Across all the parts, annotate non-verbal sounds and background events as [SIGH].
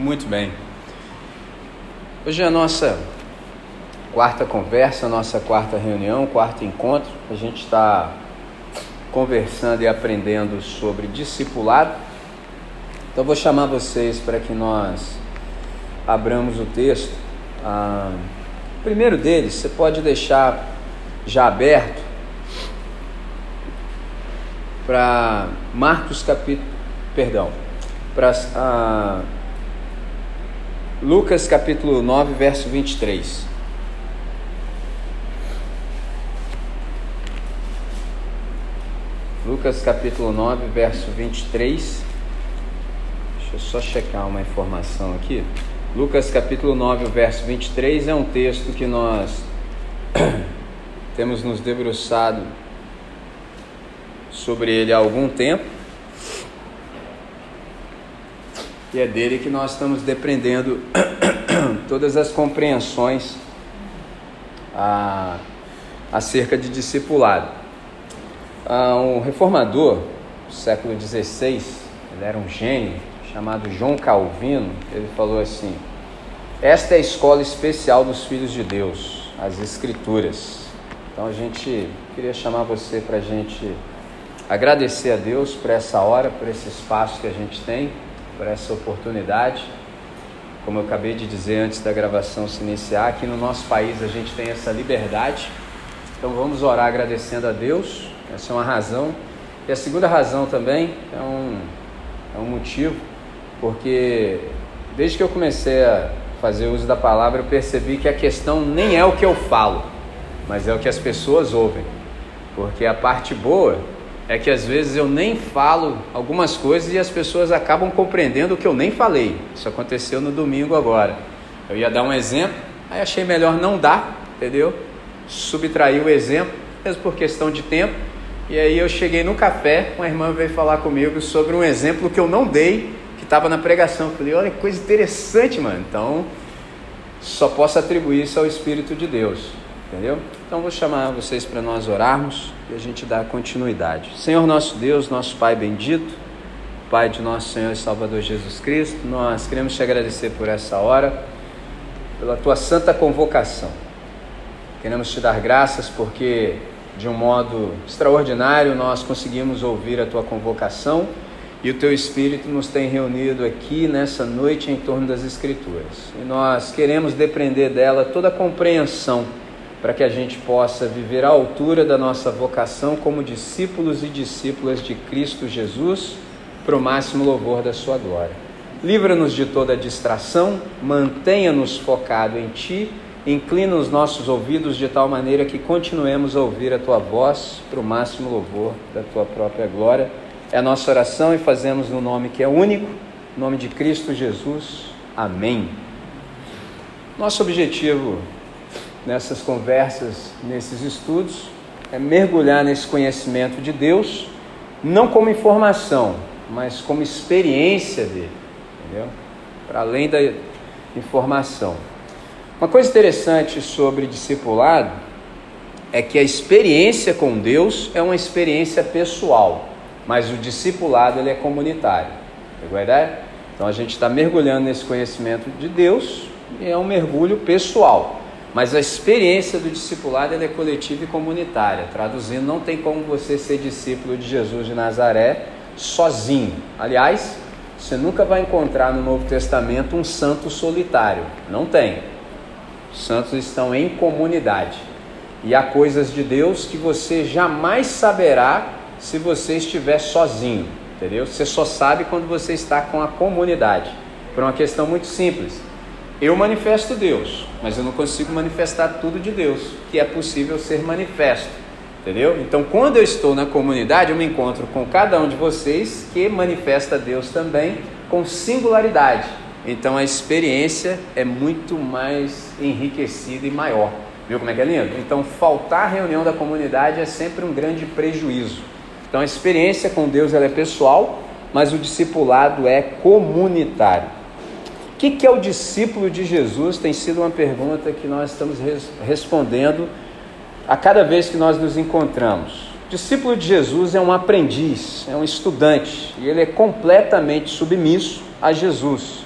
Muito bem. Hoje é a nossa quarta conversa, nossa quarta reunião, quarto encontro. A gente está conversando e aprendendo sobre discipulado. Então vou chamar vocês para que nós abramos o texto. Ah, o primeiro deles, você pode deixar já aberto para Marcos capítulo, perdão, para ah, Lucas capítulo 9, verso 23. Lucas capítulo 9, verso 23. Deixa eu só checar uma informação aqui. Lucas capítulo 9, verso 23 é um texto que nós [CLEARS THROAT] temos nos debruçado sobre ele há algum tempo. E é dele que nós estamos dependendo [COUGHS] todas as compreensões a, acerca de discipulado. Ah, um reformador do século XVI, ele era um gênio, chamado João Calvino, ele falou assim: Esta é a escola especial dos filhos de Deus, as Escrituras. Então a gente queria chamar você para a gente agradecer a Deus por essa hora, por esse espaço que a gente tem por essa oportunidade. Como eu acabei de dizer antes da gravação se iniciar, aqui no nosso país a gente tem essa liberdade. Então vamos orar agradecendo a Deus. Essa é uma razão. E a segunda razão também é um, é um motivo, porque desde que eu comecei a fazer uso da palavra, eu percebi que a questão nem é o que eu falo, mas é o que as pessoas ouvem. Porque a parte boa é que às vezes eu nem falo algumas coisas e as pessoas acabam compreendendo o que eu nem falei. Isso aconteceu no domingo agora. Eu ia dar um exemplo, aí achei melhor não dar, entendeu? Subtrair o exemplo, mesmo por questão de tempo. E aí eu cheguei no café, uma irmã veio falar comigo sobre um exemplo que eu não dei, que estava na pregação. Eu falei, olha que coisa interessante, mano. Então, só posso atribuir isso ao Espírito de Deus, entendeu? Então vou chamar vocês para nós orarmos e a gente dar continuidade. Senhor nosso Deus, nosso Pai bendito, Pai de nosso Senhor e Salvador Jesus Cristo, nós queremos te agradecer por essa hora, pela tua santa convocação. Queremos te dar graças porque de um modo extraordinário nós conseguimos ouvir a tua convocação e o teu Espírito nos tem reunido aqui nessa noite em torno das Escrituras. E nós queremos depender dela toda a compreensão para que a gente possa viver à altura da nossa vocação como discípulos e discípulas de Cristo Jesus, para o máximo louvor da Sua glória. Livra-nos de toda distração, mantenha-nos focado em Ti, inclina os nossos ouvidos de tal maneira que continuemos a ouvir a Tua voz, para o máximo louvor da Tua própria glória. É a nossa oração e fazemos no nome que é único, nome de Cristo Jesus. Amém. Nosso objetivo nessas conversas, nesses estudos, é mergulhar nesse conhecimento de Deus, não como informação, mas como experiência dele, entendeu? Para além da informação. Uma coisa interessante sobre discipulado é que a experiência com Deus é uma experiência pessoal, mas o discipulado ele é comunitário. A ideia? Então a gente está mergulhando nesse conhecimento de Deus e é um mergulho pessoal. Mas a experiência do discipulado é coletiva e comunitária. Traduzindo, não tem como você ser discípulo de Jesus de Nazaré sozinho. Aliás, você nunca vai encontrar no Novo Testamento um santo solitário. Não tem. Os santos estão em comunidade. E há coisas de Deus que você jamais saberá se você estiver sozinho. Entendeu? Você só sabe quando você está com a comunidade. Por uma questão muito simples. Eu manifesto Deus, mas eu não consigo manifestar tudo de Deus, que é possível ser manifesto. Entendeu? Então, quando eu estou na comunidade, eu me encontro com cada um de vocês que manifesta Deus também com singularidade. Então, a experiência é muito mais enriquecida e maior. Viu como é que é lindo? Então, faltar reunião da comunidade é sempre um grande prejuízo. Então, a experiência com Deus ela é pessoal, mas o discipulado é comunitário que, que é o discípulo de Jesus? Tem sido uma pergunta que nós estamos res respondendo a cada vez que nós nos encontramos. O discípulo de Jesus é um aprendiz, é um estudante, e ele é completamente submisso a Jesus.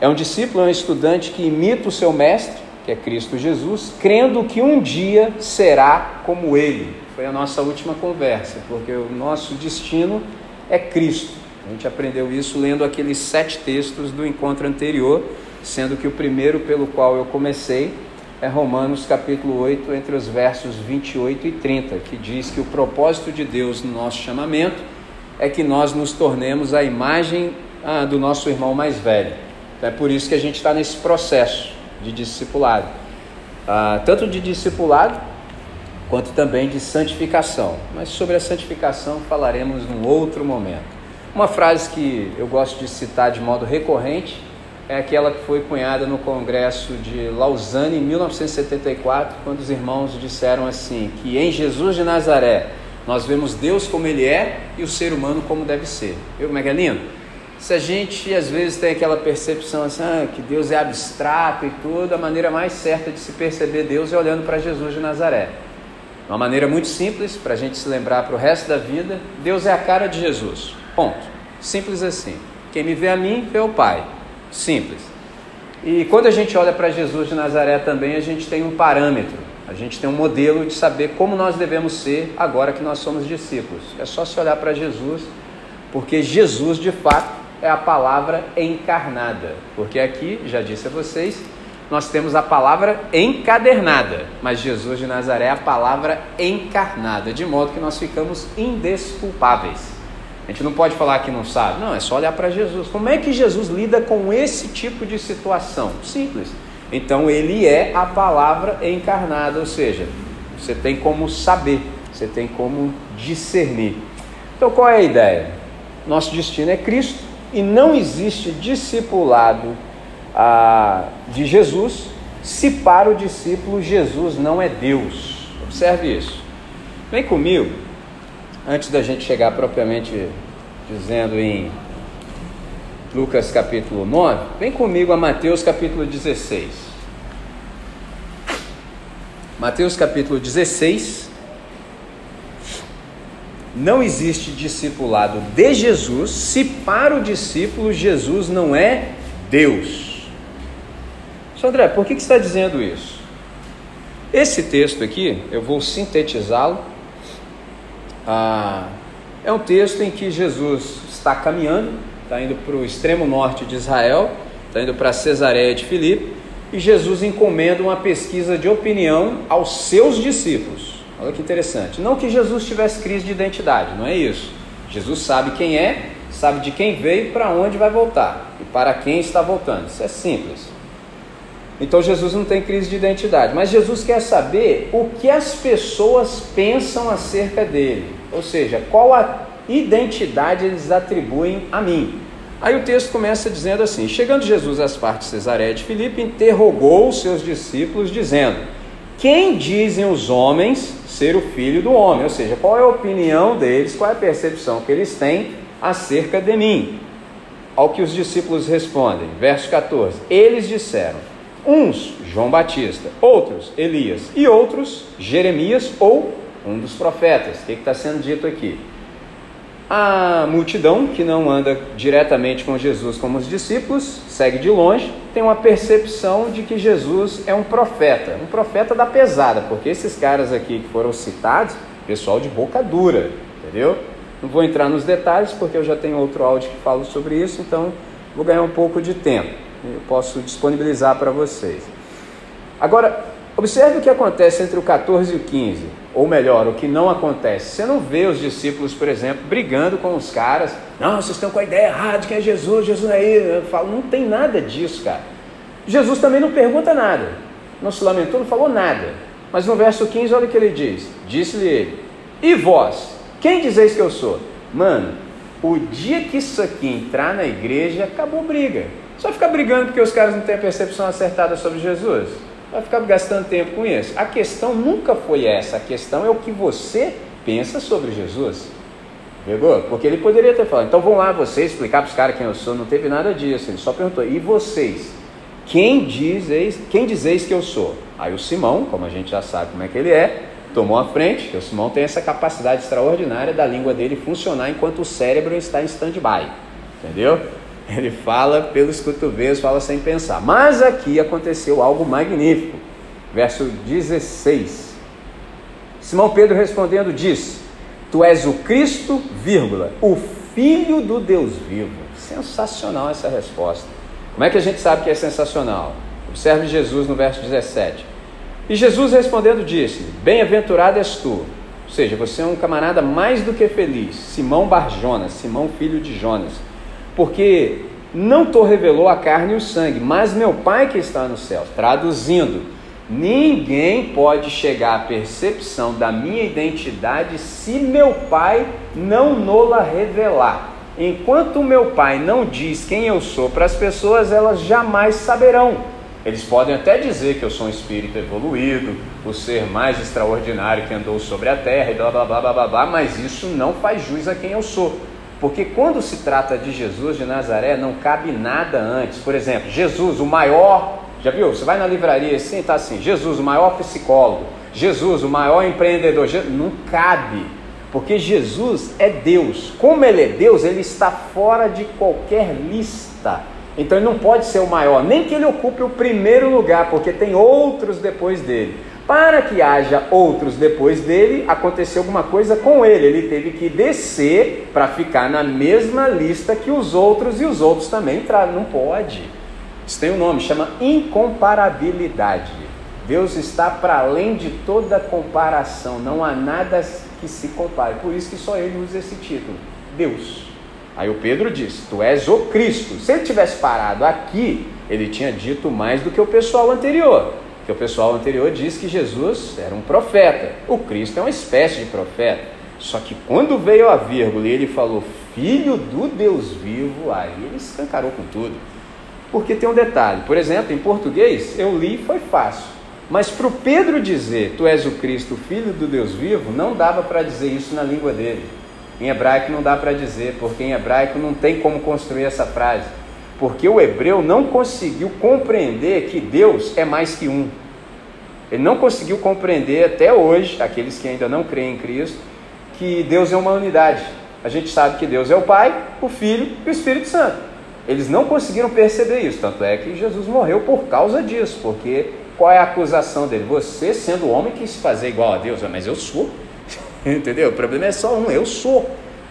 É um discípulo, é um estudante que imita o seu mestre, que é Cristo Jesus, crendo que um dia será como ele. Foi a nossa última conversa, porque o nosso destino é Cristo. A gente aprendeu isso lendo aqueles sete textos do encontro anterior, sendo que o primeiro pelo qual eu comecei é Romanos capítulo 8, entre os versos 28 e 30, que diz que o propósito de Deus no nosso chamamento é que nós nos tornemos a imagem ah, do nosso irmão mais velho. Então, é por isso que a gente está nesse processo de discipulado, ah, tanto de discipulado quanto também de santificação. Mas sobre a santificação falaremos num outro momento. Uma frase que eu gosto de citar de modo recorrente é aquela que foi cunhada no Congresso de Lausanne em 1974, quando os irmãos disseram assim: que em Jesus de Nazaré nós vemos Deus como Ele é e o ser humano como deve ser. Viu como é que é lindo? Se a gente às vezes tem aquela percepção assim, ah, que Deus é abstrato e tudo, a maneira mais certa de se perceber Deus é olhando para Jesus de Nazaré. Uma maneira muito simples para a gente se lembrar para o resto da vida: Deus é a cara de Jesus. Ponto. Simples assim. Quem me vê a mim, vê o Pai. Simples. E quando a gente olha para Jesus de Nazaré também, a gente tem um parâmetro, a gente tem um modelo de saber como nós devemos ser agora que nós somos discípulos. É só se olhar para Jesus, porque Jesus de fato é a palavra encarnada. Porque aqui, já disse a vocês, nós temos a palavra encadernada, mas Jesus de Nazaré é a palavra encarnada, de modo que nós ficamos indesculpáveis. A gente não pode falar que não sabe. Não, é só olhar para Jesus. Como é que Jesus lida com esse tipo de situação? Simples. Então ele é a palavra encarnada, ou seja, você tem como saber, você tem como discernir. Então qual é a ideia? Nosso destino é Cristo e não existe discipulado ah, de Jesus se para o discípulo Jesus não é Deus. Observe isso. Vem comigo antes da gente chegar propriamente dizendo em Lucas capítulo 9, vem comigo a Mateus capítulo 16. Mateus capítulo 16. Não existe discipulado de Jesus se para o discípulo Jesus não é Deus. Sandré, por que, que está dizendo isso? Esse texto aqui, eu vou sintetizá-lo ah, é um texto em que Jesus está caminhando, está indo para o extremo norte de Israel, está indo para Cesareia de Filipe, e Jesus encomenda uma pesquisa de opinião aos seus discípulos. Olha que interessante. Não que Jesus tivesse crise de identidade, não é isso. Jesus sabe quem é, sabe de quem veio, para onde vai voltar e para quem está voltando. Isso é simples. Então Jesus não tem crise de identidade, mas Jesus quer saber o que as pessoas pensam acerca dele, ou seja, qual a identidade eles atribuem a mim. Aí o texto começa dizendo assim: Chegando Jesus às partes de Cesareia de Filipe, interrogou os seus discípulos, dizendo: Quem dizem os homens ser o filho do homem? Ou seja, qual é a opinião deles, qual é a percepção que eles têm acerca de mim? Ao que os discípulos respondem, verso 14: Eles disseram Uns, João Batista, outros, Elias, e outros, Jeremias ou um dos profetas. O que está sendo dito aqui? A multidão que não anda diretamente com Jesus como os discípulos, segue de longe, tem uma percepção de que Jesus é um profeta, um profeta da pesada, porque esses caras aqui que foram citados, pessoal de boca dura, entendeu? Não vou entrar nos detalhes porque eu já tenho outro áudio que falo sobre isso, então vou ganhar um pouco de tempo eu posso disponibilizar para vocês. Agora, observe o que acontece entre o 14 e o 15, ou melhor, o que não acontece. Você não vê os discípulos, por exemplo, brigando com os caras. Não, vocês estão com a ideia errada de quem é Jesus, Jesus é aí. Eu falo, não tem nada disso, cara. Jesus também não pergunta nada. Não se lamentou, não falou nada. Mas no verso 15, olha o que ele diz: Disse-lhe ele: E vós, quem dizeis que eu sou? Mano, o dia que isso aqui entrar na igreja, acabou briga. Só ficar brigando porque os caras não têm a percepção acertada sobre Jesus. Vai ficar gastando tempo com isso. A questão nunca foi essa. A questão é o que você pensa sobre Jesus. Pegou? Porque ele poderia ter falado, então vão lá vocês explicar para os caras quem eu sou. Não teve nada disso. Ele só perguntou, e vocês? Quem dizeis, quem dizeis que eu sou? Aí o Simão, como a gente já sabe como é que ele é, tomou a frente, o Simão tem essa capacidade extraordinária da língua dele funcionar enquanto o cérebro está em stand-by. Entendeu? Ele fala pelos cotovelos, fala sem pensar. Mas aqui aconteceu algo magnífico. Verso 16. Simão Pedro respondendo disse: Tu és o Cristo, vírgula, o Filho do Deus vivo. Sensacional essa resposta. Como é que a gente sabe que é sensacional? Observe Jesus no verso 17. E Jesus respondendo disse: Bem-aventurado és tu. Ou seja, você é um camarada mais do que feliz, Simão Barjonas, Simão filho de Jonas porque não te revelou a carne e o sangue, mas meu Pai que está no céu. Traduzindo, ninguém pode chegar à percepção da minha identidade se meu Pai não nola revelar. Enquanto meu Pai não diz quem eu sou para as pessoas, elas jamais saberão. Eles podem até dizer que eu sou um espírito evoluído, o ser mais extraordinário que andou sobre a terra e blá blá blá blá blá, mas isso não faz jus a quem eu sou. Porque quando se trata de Jesus de Nazaré, não cabe nada antes. Por exemplo, Jesus, o maior, já viu? Você vai na livraria assim, está assim: Jesus, o maior psicólogo, Jesus, o maior empreendedor. Não cabe, porque Jesus é Deus. Como ele é Deus, ele está fora de qualquer lista. Então ele não pode ser o maior, nem que ele ocupe o primeiro lugar, porque tem outros depois dele. Para que haja outros depois dele, aconteceu alguma coisa com ele. Ele teve que descer para ficar na mesma lista que os outros e os outros também entraram. Não pode. Isso tem um nome, chama incomparabilidade. Deus está para além de toda comparação. Não há nada que se compare. Por isso que só ele usa esse título, Deus. Aí o Pedro disse: Tu és o Cristo. Se ele tivesse parado aqui, ele tinha dito mais do que o pessoal anterior que o pessoal anterior diz que Jesus era um profeta. O Cristo é uma espécie de profeta. Só que quando veio a vírgula e ele falou filho do Deus vivo, aí ele escancarou com tudo. Porque tem um detalhe, por exemplo, em português eu li e foi fácil. Mas para o Pedro dizer, tu és o Cristo, filho do Deus vivo, não dava para dizer isso na língua dele. Em hebraico não dá para dizer, porque em hebraico não tem como construir essa frase porque o hebreu não conseguiu compreender que Deus é mais que um. Ele não conseguiu compreender até hoje, aqueles que ainda não creem em Cristo, que Deus é uma unidade. A gente sabe que Deus é o Pai, o Filho e o Espírito Santo. Eles não conseguiram perceber isso, tanto é que Jesus morreu por causa disso, porque qual é a acusação dele? Você, sendo homem, quis se fazer igual a Deus, mas eu sou. [LAUGHS] Entendeu? O problema é só um, eu sou.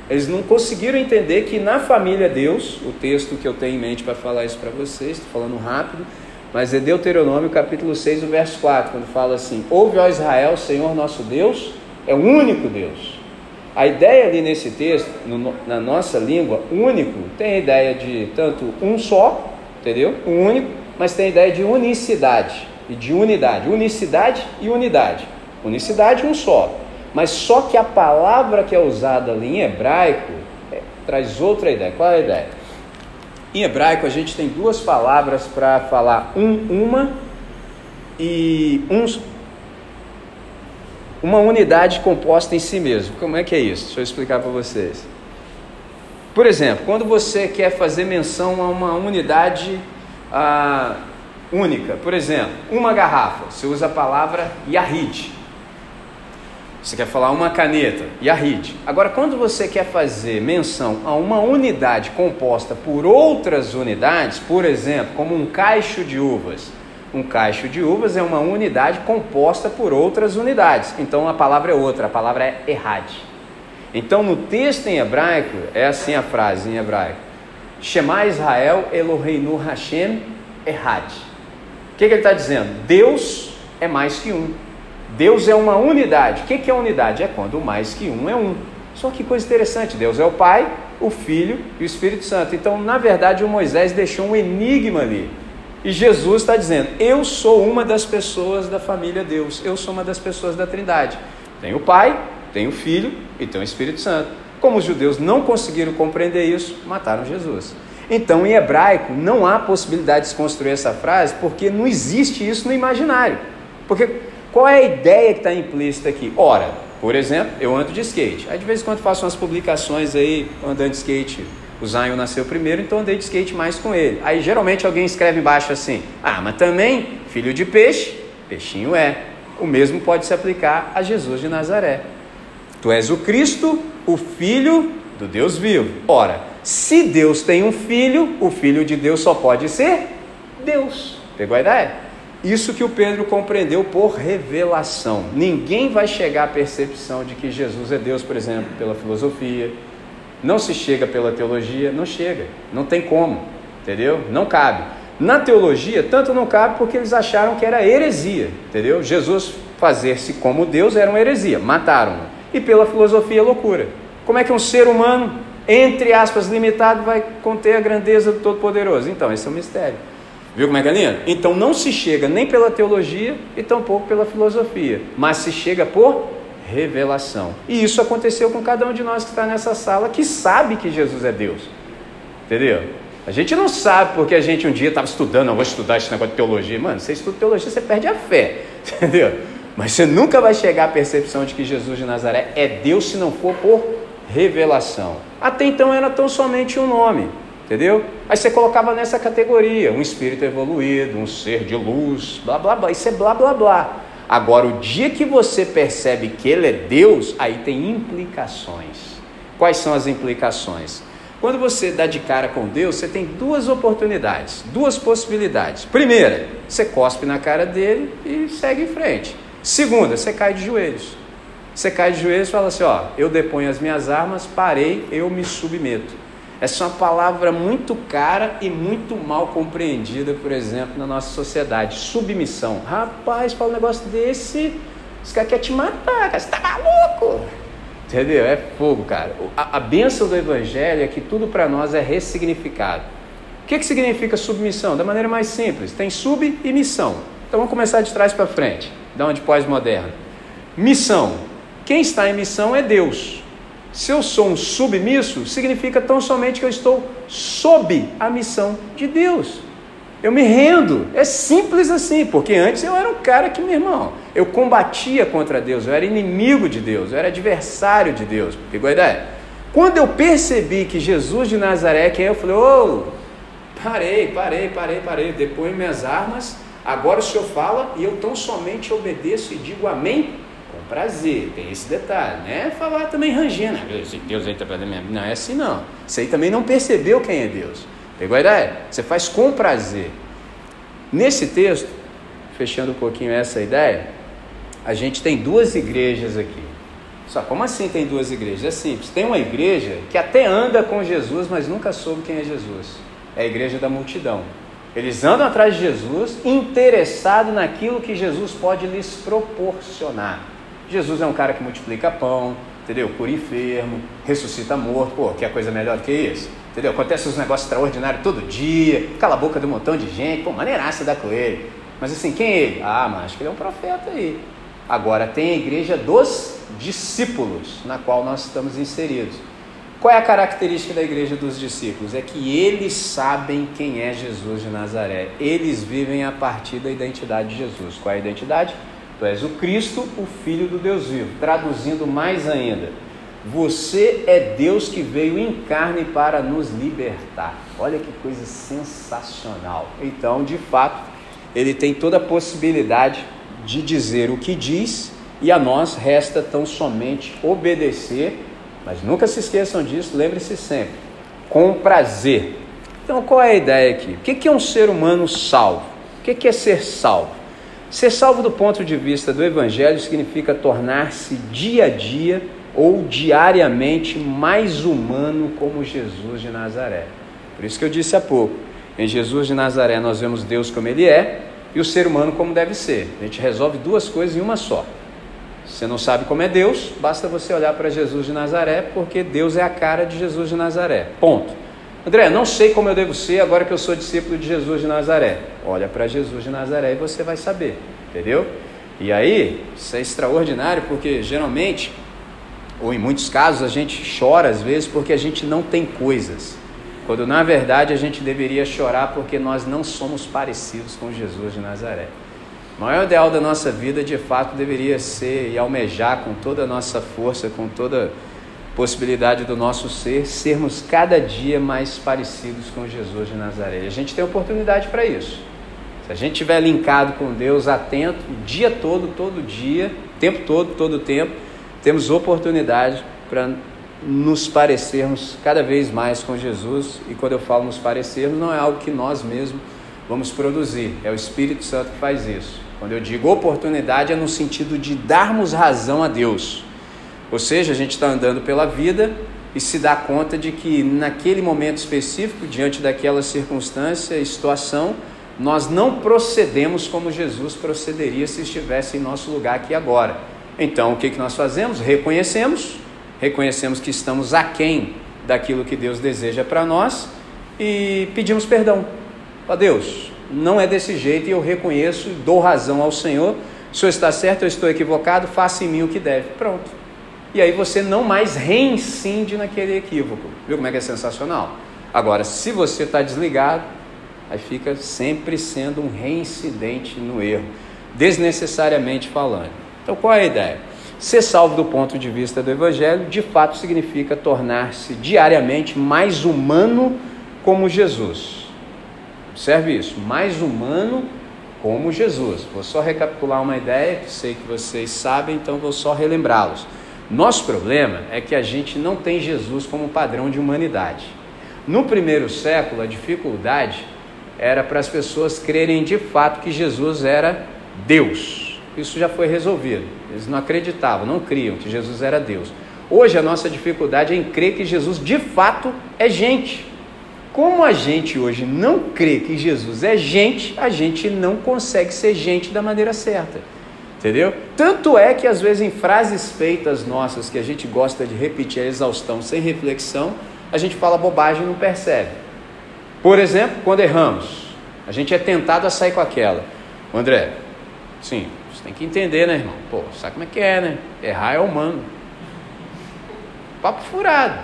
Eles não conseguiram entender que na família Deus, o texto que eu tenho em mente para falar isso para vocês, estou falando rápido, mas é Deuteronômio capítulo 6, o verso 4, quando fala assim: Ouve, ó Israel, Senhor nosso Deus é o único Deus. A ideia ali nesse texto, no, na nossa língua, único, tem a ideia de tanto um só, entendeu? Um único, mas tem a ideia de unicidade e de unidade. Unicidade e unidade. Unicidade, um só. Mas só que a palavra que é usada ali em hebraico é, traz outra ideia. Qual é a ideia? Em hebraico a gente tem duas palavras para falar um, uma e uns, uma unidade composta em si mesmo. Como é que é isso? Deixa eu explicar para vocês. Por exemplo, quando você quer fazer menção a uma unidade ah, única, por exemplo, uma garrafa, você usa a palavra yahid. Você quer falar uma caneta e a RID. Agora, quando você quer fazer menção a uma unidade composta por outras unidades, por exemplo, como um caixo de uvas. Um caixo de uvas é uma unidade composta por outras unidades. Então a palavra é outra, a palavra é errad. Então no texto em hebraico, é assim a frase em hebraico: Shema Israel Eloheinu Hashem Errad. O que, que ele está dizendo? Deus é mais que um. Deus é uma unidade. O que é unidade? É quando mais que um é um. Só que coisa interessante: Deus é o Pai, o Filho e o Espírito Santo. Então, na verdade, o Moisés deixou um enigma ali. E Jesus está dizendo: Eu sou uma das pessoas da família Deus, eu sou uma das pessoas da Trindade. Tem o Pai, tem o Filho e tem o Espírito Santo. Como os judeus não conseguiram compreender isso, mataram Jesus. Então, em hebraico, não há possibilidade de construir essa frase, porque não existe isso no imaginário. Porque qual é a ideia que está implícita aqui? Ora, por exemplo, eu ando de skate. Aí de vez em quando faço umas publicações aí, andando de skate. O Zion nasceu primeiro, então andei de skate mais com ele. Aí geralmente alguém escreve embaixo assim: Ah, mas também, filho de peixe, peixinho é. O mesmo pode se aplicar a Jesus de Nazaré. Tu és o Cristo, o Filho do Deus vivo. Ora, se Deus tem um filho, o filho de Deus só pode ser Deus. Pegou a ideia? Isso que o Pedro compreendeu por revelação. Ninguém vai chegar à percepção de que Jesus é Deus, por exemplo, pela filosofia. Não se chega pela teologia, não chega. Não tem como, entendeu? Não cabe. Na teologia, tanto não cabe porque eles acharam que era heresia, entendeu? Jesus fazer-se como Deus era uma heresia, mataram-no. E pela filosofia, loucura. Como é que um ser humano, entre aspas, limitado, vai conter a grandeza do Todo-Poderoso? Então, esse é um mistério. Viu como é que é lindo? Então não se chega nem pela teologia e tampouco pela filosofia, mas se chega por revelação. E isso aconteceu com cada um de nós que está nessa sala, que sabe que Jesus é Deus. Entendeu? A gente não sabe porque a gente um dia estava estudando, não vou estudar esse negócio de teologia. Mano, você estuda teologia, você perde a fé. [LAUGHS] Entendeu? Mas você nunca vai chegar à percepção de que Jesus de Nazaré é Deus se não for por revelação. Até então era tão somente um nome, entendeu? Aí você colocava nessa categoria um espírito evoluído, um ser de luz, blá blá blá. Isso é blá blá blá. Agora, o dia que você percebe que ele é Deus, aí tem implicações. Quais são as implicações? Quando você dá de cara com Deus, você tem duas oportunidades, duas possibilidades. Primeira, você cospe na cara dele e segue em frente. Segunda, você cai de joelhos. Você cai de joelhos e fala assim: Ó, eu deponho as minhas armas, parei, eu me submeto. Essa é uma palavra muito cara e muito mal compreendida, por exemplo, na nossa sociedade. Submissão. Rapaz, fala um negócio desse, os caras querem te matar, cara, você tá maluco. Entendeu? É fogo, cara. A, a bênção do Evangelho é que tudo para nós é ressignificado. O que, que significa submissão? Da maneira mais simples: tem sub e missão. Então vamos começar de trás para frente da onde pós-moderno. Missão. Quem está em missão é Deus. Se eu sou um submisso, significa tão somente que eu estou sob a missão de Deus. Eu me rendo. É simples assim, porque antes eu era um cara que, meu irmão, eu combatia contra Deus, eu era inimigo de Deus, eu era adversário de Deus. Pegou a ideia? Quando eu percebi que Jesus de Nazaré, quem é, eu falei, ô, oh, parei, parei, parei, parei, depois minhas armas Agora o Senhor fala e eu tão somente obedeço e digo amém prazer. Tem esse detalhe, não é falar também rangendo. Deus aí está fazendo minha Não é assim não. Você aí também não percebeu quem é Deus. Pegou a ideia? Você faz com prazer. Nesse texto, fechando um pouquinho essa ideia, a gente tem duas igrejas aqui. Só como assim tem duas igrejas? É simples. Tem uma igreja que até anda com Jesus, mas nunca soube quem é Jesus. É a igreja da multidão. Eles andam atrás de Jesus, interessados naquilo que Jesus pode lhes proporcionar. Jesus é um cara que multiplica pão, entendeu? Cura enfermo, ressuscita morto, pô, que é coisa melhor que isso, entendeu? Acontece uns negócios extraordinários todo dia, cala a boca de um montão de gente, pô, maneiraça da com ele. Mas assim, quem é ele? Ah, mas acho que ele é um profeta aí. Agora tem a igreja dos discípulos, na qual nós estamos inseridos. Qual é a característica da igreja dos discípulos? É que eles sabem quem é Jesus de Nazaré. Eles vivem a partir da identidade de Jesus. Qual é a identidade? Tu és o Cristo, o Filho do Deus vivo. Traduzindo mais ainda, você é Deus que veio em carne para nos libertar. Olha que coisa sensacional. Então, de fato, ele tem toda a possibilidade de dizer o que diz e a nós resta tão somente obedecer mas nunca se esqueçam disso, lembre-se sempre. Com prazer. Então, qual é a ideia aqui? O que é um ser humano salvo? O que é ser salvo? Ser salvo do ponto de vista do Evangelho significa tornar-se dia a dia ou diariamente mais humano como Jesus de Nazaré. Por isso que eu disse há pouco: em Jesus de Nazaré nós vemos Deus como Ele é e o ser humano como deve ser. A gente resolve duas coisas em uma só. Você não sabe como é Deus, basta você olhar para Jesus de Nazaré, porque Deus é a cara de Jesus de Nazaré. Ponto. André, não sei como eu devo ser agora que eu sou discípulo de Jesus de Nazaré. Olha para Jesus de Nazaré e você vai saber, entendeu? E aí, isso é extraordinário porque geralmente, ou em muitos casos, a gente chora às vezes porque a gente não tem coisas. Quando na verdade a gente deveria chorar porque nós não somos parecidos com Jesus de Nazaré. O maior ideal da nossa vida, de fato, deveria ser e almejar com toda a nossa força, com toda possibilidade do nosso ser, sermos cada dia mais parecidos com Jesus de Nazaré. A gente tem oportunidade para isso. Se a gente estiver linkado com Deus, atento, o dia todo, todo dia, tempo todo, todo tempo, temos oportunidade para nos parecermos cada vez mais com Jesus. E quando eu falo nos parecermos, não é algo que nós mesmos vamos produzir, é o Espírito Santo que faz isso. Quando eu digo oportunidade, é no sentido de darmos razão a Deus. Ou seja, a gente está andando pela vida e se dá conta de que naquele momento específico, diante daquela circunstância e situação, nós não procedemos como Jesus procederia se estivesse em nosso lugar aqui agora. Então, o que, que nós fazemos? Reconhecemos, reconhecemos que estamos aquém daquilo que Deus deseja para nós e pedimos perdão. Ó Deus, não é desse jeito e eu reconheço dou razão ao Senhor. O Senhor está certo, eu estou equivocado, faça em mim o que deve. Pronto. E aí você não mais reincide naquele equívoco. Viu como é que é sensacional? Agora, se você está desligado, aí fica sempre sendo um reincidente no erro, desnecessariamente falando. Então, qual é a ideia? Ser salvo do ponto de vista do Evangelho, de fato, significa tornar-se diariamente mais humano como Jesus. Observe isso, mais humano como Jesus. Vou só recapitular uma ideia que sei que vocês sabem, então vou só relembrá-los. Nosso problema é que a gente não tem Jesus como padrão de humanidade. No primeiro século, a dificuldade era para as pessoas crerem de fato que Jesus era Deus. Isso já foi resolvido. Eles não acreditavam, não criam que Jesus era Deus. Hoje a nossa dificuldade é em crer que Jesus de fato é gente. Como a gente hoje não crê que Jesus é gente, a gente não consegue ser gente da maneira certa. Entendeu? Tanto é que às vezes em frases feitas nossas que a gente gosta de repetir a exaustão sem reflexão, a gente fala bobagem e não percebe. Por exemplo, quando erramos, a gente é tentado a sair com aquela. André, sim, você tem que entender, né, irmão? Pô, sabe como é que é, né? Errar é humano. Papo furado.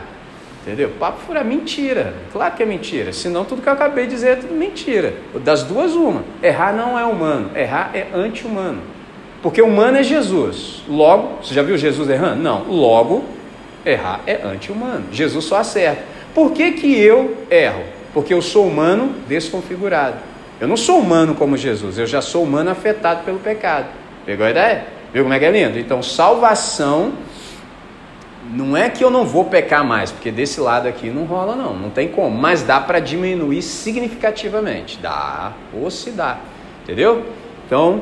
Entendeu? Papo fura, mentira. Claro que é mentira. Senão tudo que eu acabei de dizer é tudo mentira. Das duas, uma. Errar não é humano, errar é anti-humano. Porque humano é Jesus. Logo, você já viu Jesus errando? Não. Logo, errar é anti-humano. Jesus só acerta. Por que, que eu erro? Porque eu sou humano desconfigurado. Eu não sou humano como Jesus, eu já sou humano afetado pelo pecado. Pegou a ideia? Viu como é que é lindo? Então, salvação não é que eu não vou pecar mais, porque desse lado aqui não rola não, não tem como, mas dá para diminuir significativamente, dá, ou se dá, entendeu? Então,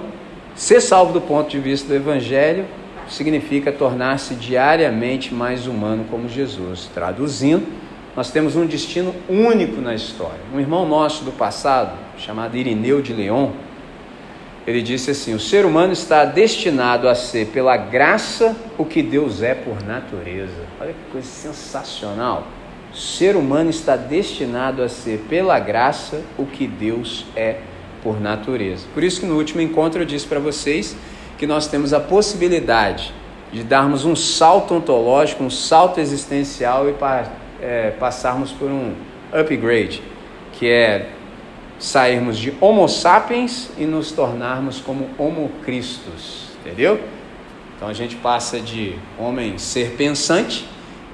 ser salvo do ponto de vista do Evangelho significa tornar-se diariamente mais humano como Jesus. Traduzindo, nós temos um destino único na história. Um irmão nosso do passado, chamado Irineu de Leon, ele disse assim: o ser humano está destinado a ser, pela graça, o que Deus é por natureza. Olha que coisa sensacional. O ser humano está destinado a ser, pela graça, o que Deus é por natureza. Por isso que no último encontro eu disse para vocês que nós temos a possibilidade de darmos um salto ontológico, um salto existencial e é, passarmos por um upgrade, que é sairmos de Homo sapiens e nos tornarmos como Homo Christus, entendeu? Então a gente passa de homem ser pensante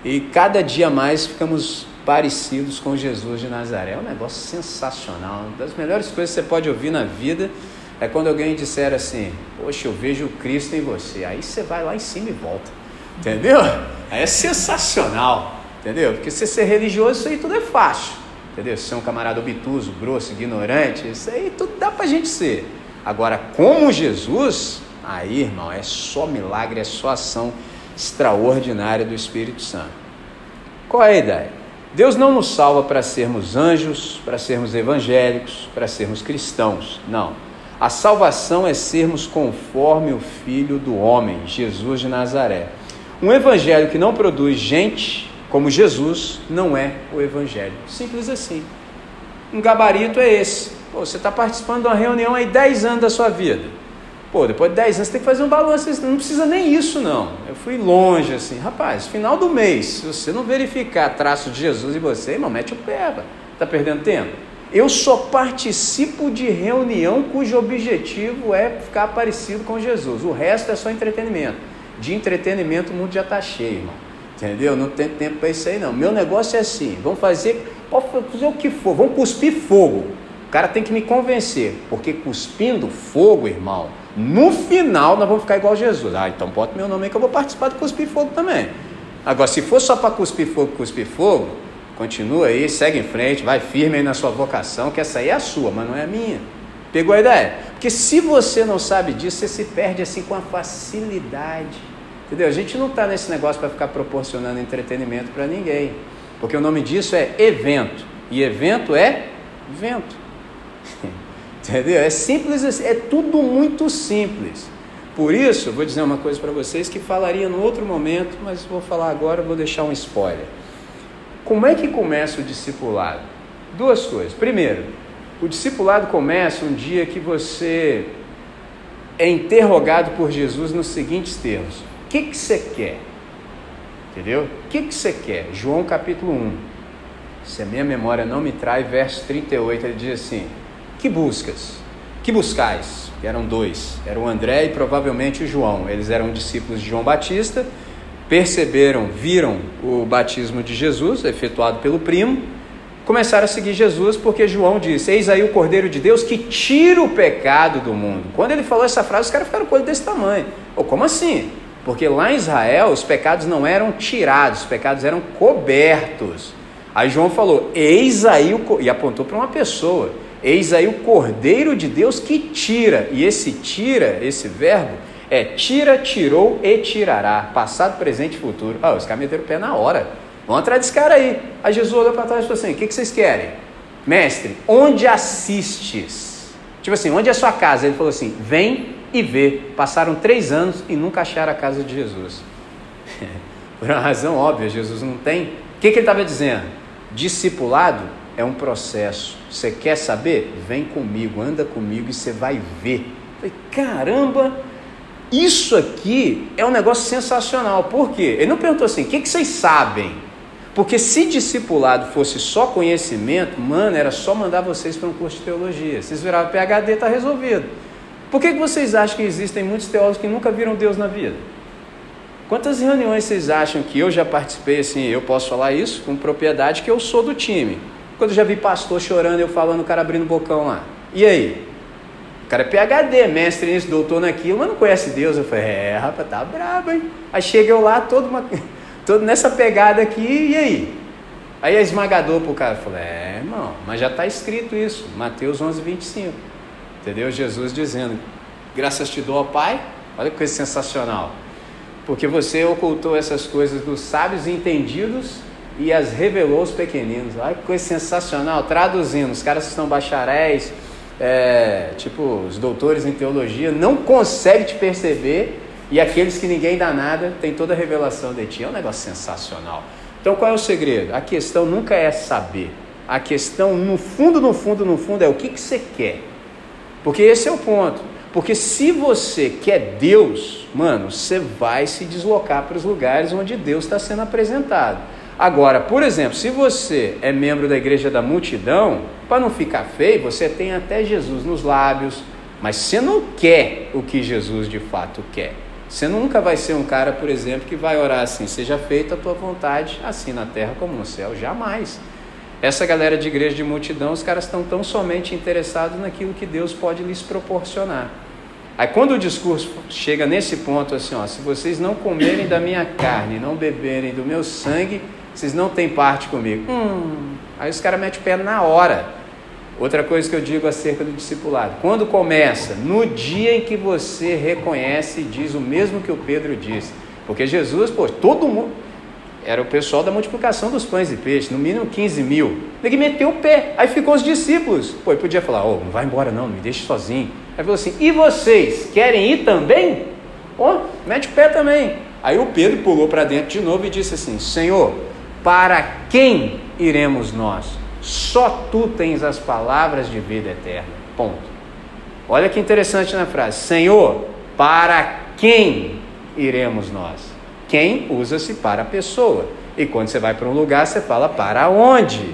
e cada dia mais ficamos parecidos com Jesus de Nazaré. É um negócio sensacional, uma das melhores coisas que você pode ouvir na vida é quando alguém disser assim: Poxa, eu vejo o Cristo em você. Aí você vai lá em cima e volta, entendeu? Aí é sensacional, entendeu? Porque se ser religioso, isso aí tudo é fácil. Entendeu? Ser um camarada obtuso, grosso, ignorante, isso aí tudo dá pra gente ser. Agora, como Jesus, aí, irmão, é só milagre, é só ação extraordinária do Espírito Santo. Qual é a ideia? Deus não nos salva para sermos anjos, para sermos evangélicos, para sermos cristãos. Não. A salvação é sermos conforme o Filho do homem, Jesus de Nazaré. Um evangelho que não produz gente, como Jesus não é o Evangelho. Simples assim. Um gabarito é esse. Pô, você está participando de uma reunião aí 10 anos da sua vida. Pô, depois de 10 anos você tem que fazer um balanço. Não precisa nem isso, não. Eu fui longe assim. Rapaz, final do mês, se você não verificar traço de Jesus em você, irmão, mete o pé. Está perdendo tempo? Eu só participo de reunião cujo objetivo é ficar parecido com Jesus. O resto é só entretenimento. De entretenimento o mundo já está cheio, irmão. Entendeu? Não tem tempo para isso aí não. Meu negócio é assim, vamos fazer, pode fazer o que for, vamos cuspir fogo. O cara tem que me convencer, porque cuspindo fogo, irmão, no final nós vamos ficar igual Jesus. Ah, então bota meu nome aí que eu vou participar do cuspir fogo também. Agora, se for só para cuspir fogo, cuspir fogo, continua aí, segue em frente, vai firme aí na sua vocação, que essa aí é a sua, mas não é a minha. Pegou a ideia? Porque se você não sabe disso, você se perde assim com a facilidade. Entendeu? A gente não está nesse negócio para ficar proporcionando entretenimento para ninguém. Porque o nome disso é evento. E evento é vento. [LAUGHS] Entendeu? É simples é tudo muito simples. Por isso, vou dizer uma coisa para vocês que falaria no outro momento, mas vou falar agora, vou deixar um spoiler. Como é que começa o discipulado? Duas coisas. Primeiro, o discipulado começa um dia que você é interrogado por Jesus nos seguintes termos: O que, que você quer? Entendeu? O que, que você quer? João capítulo 1. Se a minha memória não me trai, verso 38, ele diz assim: Que buscas? Que buscais? Eram dois: era o André e provavelmente o João. Eles eram discípulos de João Batista, perceberam, viram o batismo de Jesus, efetuado pelo primo, começaram a seguir Jesus, porque João disse: Eis aí o Cordeiro de Deus que tira o pecado do mundo. Quando ele falou essa frase, os caras ficaram com olho desse tamanho. Ou como assim? Porque lá em Israel os pecados não eram tirados, os pecados eram cobertos. Aí João falou: Eis aí o. E apontou para uma pessoa: Eis aí o Cordeiro de Deus que tira. E esse tira, esse verbo, é tira, tirou e tirará. Passado, presente e futuro. Ah, os caras meteram o pé na hora. Vamos atrás desse cara aí. Aí Jesus olhou para trás e falou assim: O que, que vocês querem? Mestre, onde assistes? Tipo assim, onde é a sua casa? Ele falou assim: Vem e vê. Passaram três anos e nunca acharam a casa de Jesus. [LAUGHS] Por uma razão óbvia, Jesus não tem. O que, que ele estava dizendo? Discipulado é um processo. Você quer saber? Vem comigo, anda comigo e você vai ver. falei, caramba, isso aqui é um negócio sensacional. Por quê? Ele não perguntou assim: o que, que vocês sabem? Porque se discipulado fosse só conhecimento, mano, era só mandar vocês para um curso de teologia. Vocês viravam PHD, está resolvido. Por que, que vocês acham que existem muitos teólogos que nunca viram Deus na vida? Quantas reuniões vocês acham que eu já participei, assim, eu posso falar isso com propriedade, que eu sou do time? Quando eu já vi pastor chorando, eu falando, o cara abrindo o bocão lá. E aí? O cara é PHD, mestre nisso, doutor naquilo, mas não conhece Deus. Eu falei, é, rapaz, tá brabo, hein? Aí chega eu lá, todo uma [LAUGHS] todo nessa pegada aqui, e aí? Aí é esmagador para o cara. Eu falei, é, irmão, mas já está escrito isso, Mateus 11, 25. Entendeu? Jesus dizendo, graças te dou ao Pai. Olha que coisa sensacional. Porque você ocultou essas coisas dos sábios e entendidos e as revelou aos pequeninos. Olha que coisa sensacional. Traduzindo, os caras que estão bacharéis, é, tipo os doutores em teologia, não conseguem te perceber e aqueles que ninguém dá nada tem toda a revelação de ti. É um negócio sensacional. Então qual é o segredo? A questão nunca é saber. A questão, no fundo, no fundo, no fundo, é o que, que você quer. Porque esse é o ponto. Porque se você quer Deus, mano, você vai se deslocar para os lugares onde Deus está sendo apresentado. Agora, por exemplo, se você é membro da igreja da multidão, para não ficar feio, você tem até Jesus nos lábios, mas você não quer o que Jesus de fato quer. Você nunca vai ser um cara, por exemplo, que vai orar assim: seja feita a tua vontade, assim na terra como no céu. Jamais. Essa galera de igreja de multidão, os caras estão tão somente interessados naquilo que Deus pode lhes proporcionar. Aí quando o discurso chega nesse ponto assim, ó, se vocês não comerem da minha carne, não beberem do meu sangue, vocês não têm parte comigo. Hum, aí os caras metem o pé na hora. Outra coisa que eu digo acerca do discipulado: quando começa? No dia em que você reconhece e diz o mesmo que o Pedro disse. Porque Jesus, pô, todo mundo. Era o pessoal da multiplicação dos pães e peixes, no mínimo 15 mil. Ele meteu o pé, aí ficou os discípulos. Pô, ele podia falar: Ô, oh, não vai embora não, me deixe sozinho. Aí falou assim: E vocês querem ir também? Ó, oh, mete o pé também. Aí o Pedro pulou para dentro de novo e disse assim: Senhor, para quem iremos nós? Só tu tens as palavras de vida eterna. Ponto. Olha que interessante na frase: Senhor, para quem iremos nós? Quem usa-se para a pessoa. E quando você vai para um lugar, você fala para onde?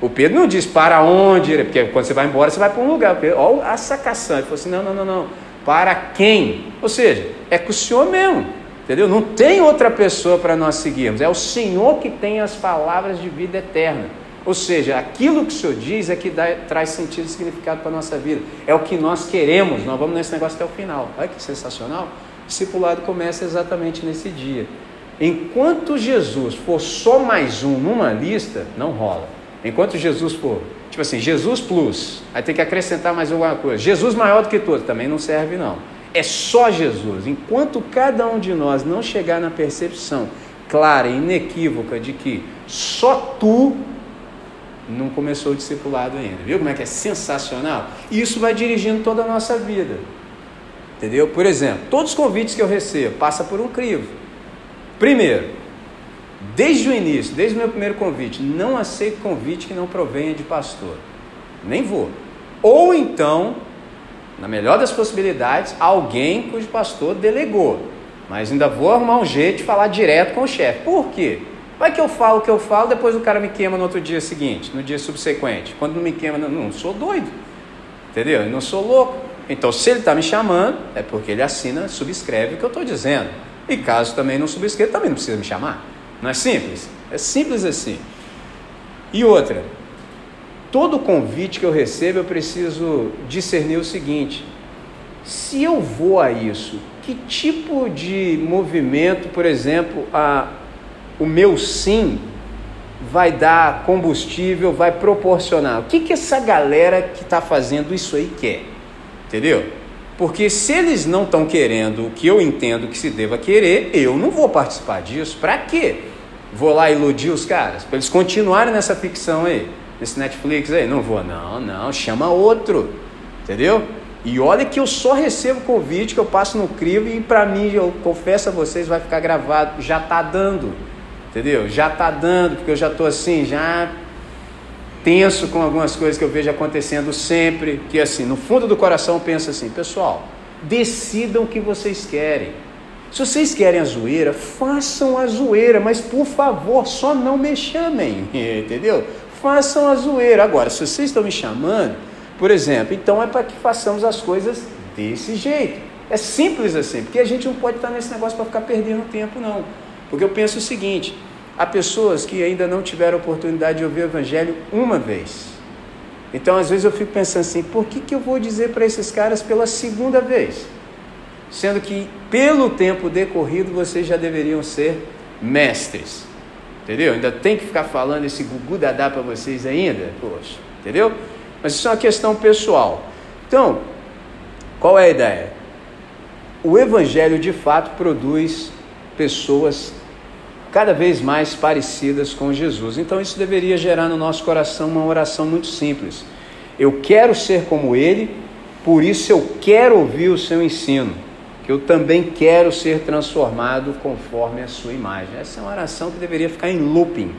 O Pedro não diz para onde, porque quando você vai embora, você vai para um lugar. Olha a sacação. Ele falou assim: não, não, não, não. Para quem? Ou seja, é com o Senhor mesmo. Entendeu? Não tem outra pessoa para nós seguirmos. É o Senhor que tem as palavras de vida eterna. Ou seja, aquilo que o Senhor diz é que dá, traz sentido e significado para a nossa vida. É o que nós queremos, nós vamos nesse negócio até o final. Olha que sensacional. O discipulado começa exatamente nesse dia. Enquanto Jesus for só mais um numa lista, não rola. Enquanto Jesus for, tipo assim, Jesus plus, aí tem que acrescentar mais alguma coisa. Jesus maior do que todos, também não serve não. É só Jesus. Enquanto cada um de nós não chegar na percepção clara e inequívoca de que só tu não começou o discipulado ainda. Viu como é que é sensacional? E isso vai dirigindo toda a nossa vida. Entendeu? Por exemplo, todos os convites que eu recebo passam por um crivo. Primeiro, desde o início, desde o meu primeiro convite, não aceito convite que não provenha de pastor. Nem vou. Ou então, na melhor das possibilidades, alguém cujo pastor delegou. Mas ainda vou arrumar um jeito de falar direto com o chefe. Por quê? Vai que eu falo o que eu falo, depois o cara me queima no outro dia seguinte, no dia subsequente. Quando não me queima, não, não sou doido. Entendeu? Eu não sou louco. Então, se ele está me chamando, é porque ele assina, subscreve o que eu estou dizendo. E caso também não subscreva, também não precisa me chamar. Não é simples? É simples assim. E outra, todo convite que eu recebo, eu preciso discernir o seguinte: se eu vou a isso, que tipo de movimento, por exemplo, a o meu sim vai dar combustível, vai proporcionar. O que, que essa galera que está fazendo isso aí quer? Entendeu? Porque se eles não estão querendo o que eu entendo que se deva querer, eu não vou participar disso. Para quê? Vou lá iludir os caras? Para eles continuarem nessa ficção aí, nesse Netflix aí? Não vou, não, não, chama outro. Entendeu? E olha que eu só recebo convite que eu passo no crivo e para mim, eu confesso a vocês, vai ficar gravado, já está dando entendeu? Já está dando, porque eu já estou assim, já tenso com algumas coisas que eu vejo acontecendo sempre, que assim, no fundo do coração pensa assim, pessoal, decidam o que vocês querem. Se vocês querem a zoeira, façam a zoeira, mas por favor, só não me chamem, [LAUGHS] entendeu? Façam a zoeira. Agora, se vocês estão me chamando, por exemplo, então é para que façamos as coisas desse jeito. É simples assim, porque a gente não pode estar nesse negócio para ficar perdendo tempo, não. Porque eu penso o seguinte: há pessoas que ainda não tiveram oportunidade de ouvir o Evangelho uma vez. Então, às vezes, eu fico pensando assim: por que, que eu vou dizer para esses caras pela segunda vez? Sendo que, pelo tempo decorrido, vocês já deveriam ser mestres. Entendeu? Ainda tem que ficar falando esse gugu dadá para vocês ainda? Poxa, entendeu? Mas isso é uma questão pessoal. Então, qual é a ideia? O Evangelho de fato produz pessoas cada vez mais parecidas com Jesus. Então isso deveria gerar no nosso coração uma oração muito simples. Eu quero ser como ele, por isso eu quero ouvir o seu ensino, que eu também quero ser transformado conforme a sua imagem. Essa é uma oração que deveria ficar em looping,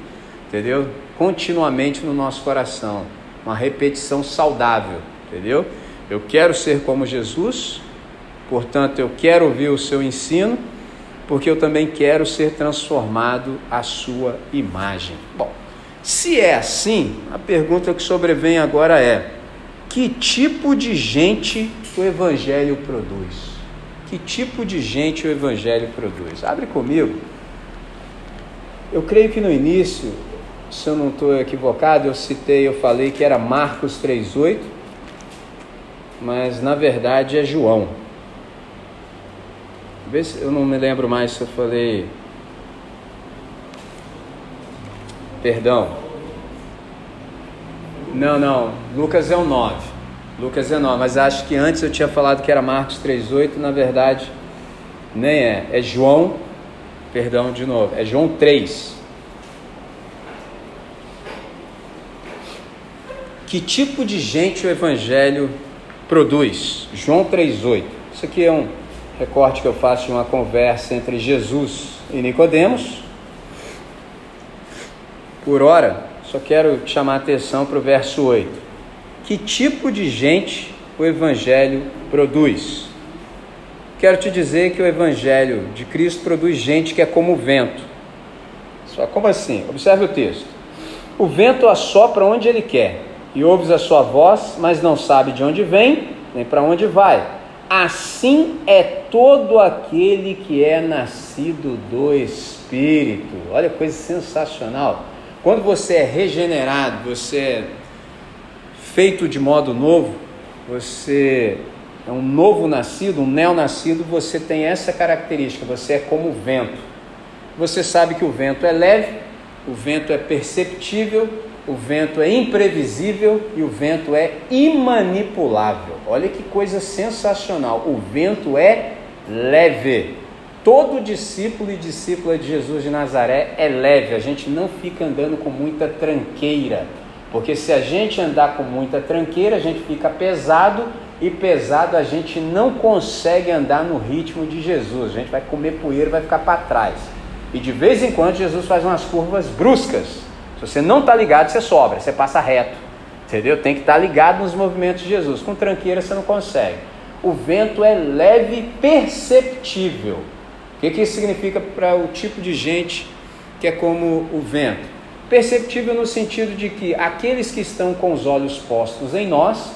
entendeu? Continuamente no nosso coração, uma repetição saudável, entendeu? Eu quero ser como Jesus, portanto eu quero ouvir o seu ensino porque eu também quero ser transformado à sua imagem. Bom, se é assim, a pergunta que sobrevém agora é: que tipo de gente o Evangelho produz? Que tipo de gente o Evangelho produz? Abre comigo. Eu creio que no início, se eu não estou equivocado, eu citei, eu falei que era Marcos 3,8, mas na verdade é João. Vê se eu não me lembro mais se eu falei. Perdão. Não, não. Lucas é o 9. Lucas é 9. Mas acho que antes eu tinha falado que era Marcos 3,8. Na verdade, nem é. É João. Perdão de novo. É João 3. Que tipo de gente o Evangelho produz? João 3,8. Isso aqui é um recorte que eu faço de uma conversa entre Jesus e Nicodemos. Por hora, só quero chamar a atenção para o verso 8. Que tipo de gente o Evangelho produz? Quero te dizer que o Evangelho de Cristo produz gente que é como o vento. Só como assim? Observe o texto. O vento assopra onde ele quer, e ouves a sua voz, mas não sabe de onde vem, nem para onde vai. Assim é todo aquele que é nascido do Espírito. Olha coisa sensacional. Quando você é regenerado, você é feito de modo novo, você é um novo nascido, um neonascido, você tem essa característica, você é como o vento. você sabe que o vento é leve, o vento é perceptível, o vento é imprevisível e o vento é imanipulável. Olha que coisa sensacional! O vento é leve. Todo discípulo e discípula de Jesus de Nazaré é leve, a gente não fica andando com muita tranqueira, porque se a gente andar com muita tranqueira, a gente fica pesado e pesado a gente não consegue andar no ritmo de Jesus, a gente vai comer poeira vai ficar para trás. E de vez em quando Jesus faz umas curvas bruscas. Se você não está ligado, você sobra, você passa reto. Entendeu? Tem que estar tá ligado nos movimentos de Jesus. Com tranqueira você não consegue. O vento é leve e perceptível. O que, que isso significa para o tipo de gente que é como o vento? Perceptível no sentido de que aqueles que estão com os olhos postos em nós,